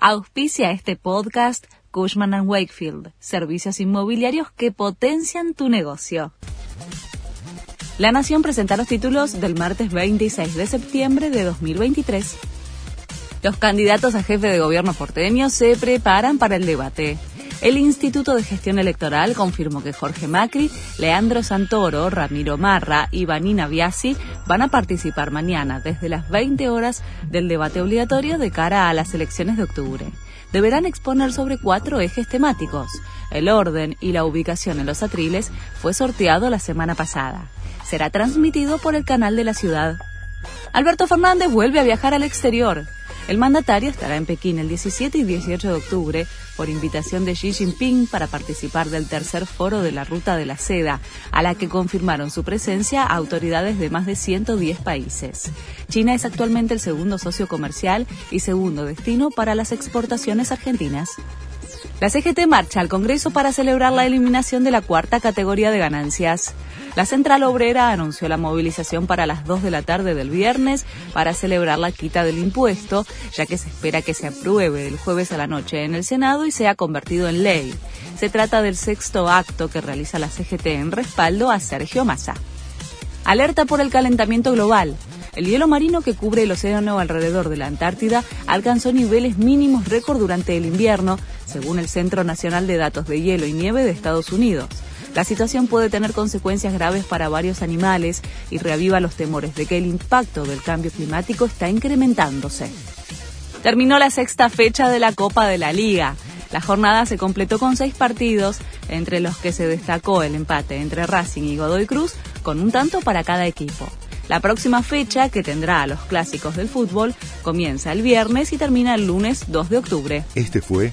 Auspicia este podcast Cushman ⁇ Wakefield, servicios inmobiliarios que potencian tu negocio. La Nación presenta los títulos del martes 26 de septiembre de 2023. Los candidatos a jefe de gobierno porteño se preparan para el debate. El Instituto de Gestión Electoral confirmó que Jorge Macri, Leandro Santoro, Ramiro Marra y Vanina Biasi van a participar mañana desde las 20 horas del debate obligatorio de cara a las elecciones de octubre. Deberán exponer sobre cuatro ejes temáticos. El orden y la ubicación en los atriles fue sorteado la semana pasada. Será transmitido por el canal de la ciudad. Alberto Fernández vuelve a viajar al exterior. El mandatario estará en Pekín el 17 y 18 de octubre por invitación de Xi Jinping para participar del tercer foro de la Ruta de la Seda, a la que confirmaron su presencia autoridades de más de 110 países. China es actualmente el segundo socio comercial y segundo destino para las exportaciones argentinas. La CGT marcha al Congreso para celebrar la eliminación de la cuarta categoría de ganancias. La Central Obrera anunció la movilización para las 2 de la tarde del viernes para celebrar la quita del impuesto, ya que se espera que se apruebe el jueves a la noche en el Senado y sea convertido en ley. Se trata del sexto acto que realiza la CGT en respaldo a Sergio Massa. Alerta por el calentamiento global. El hielo marino que cubre el océano alrededor de la Antártida alcanzó niveles mínimos récord durante el invierno, según el Centro Nacional de Datos de Hielo y Nieve de Estados Unidos. La situación puede tener consecuencias graves para varios animales y reaviva los temores de que el impacto del cambio climático está incrementándose. Terminó la sexta fecha de la Copa de la Liga. La jornada se completó con seis partidos, entre los que se destacó el empate entre Racing y Godoy Cruz, con un tanto para cada equipo. La próxima fecha, que tendrá a los clásicos del fútbol, comienza el viernes y termina el lunes 2 de octubre. Este fue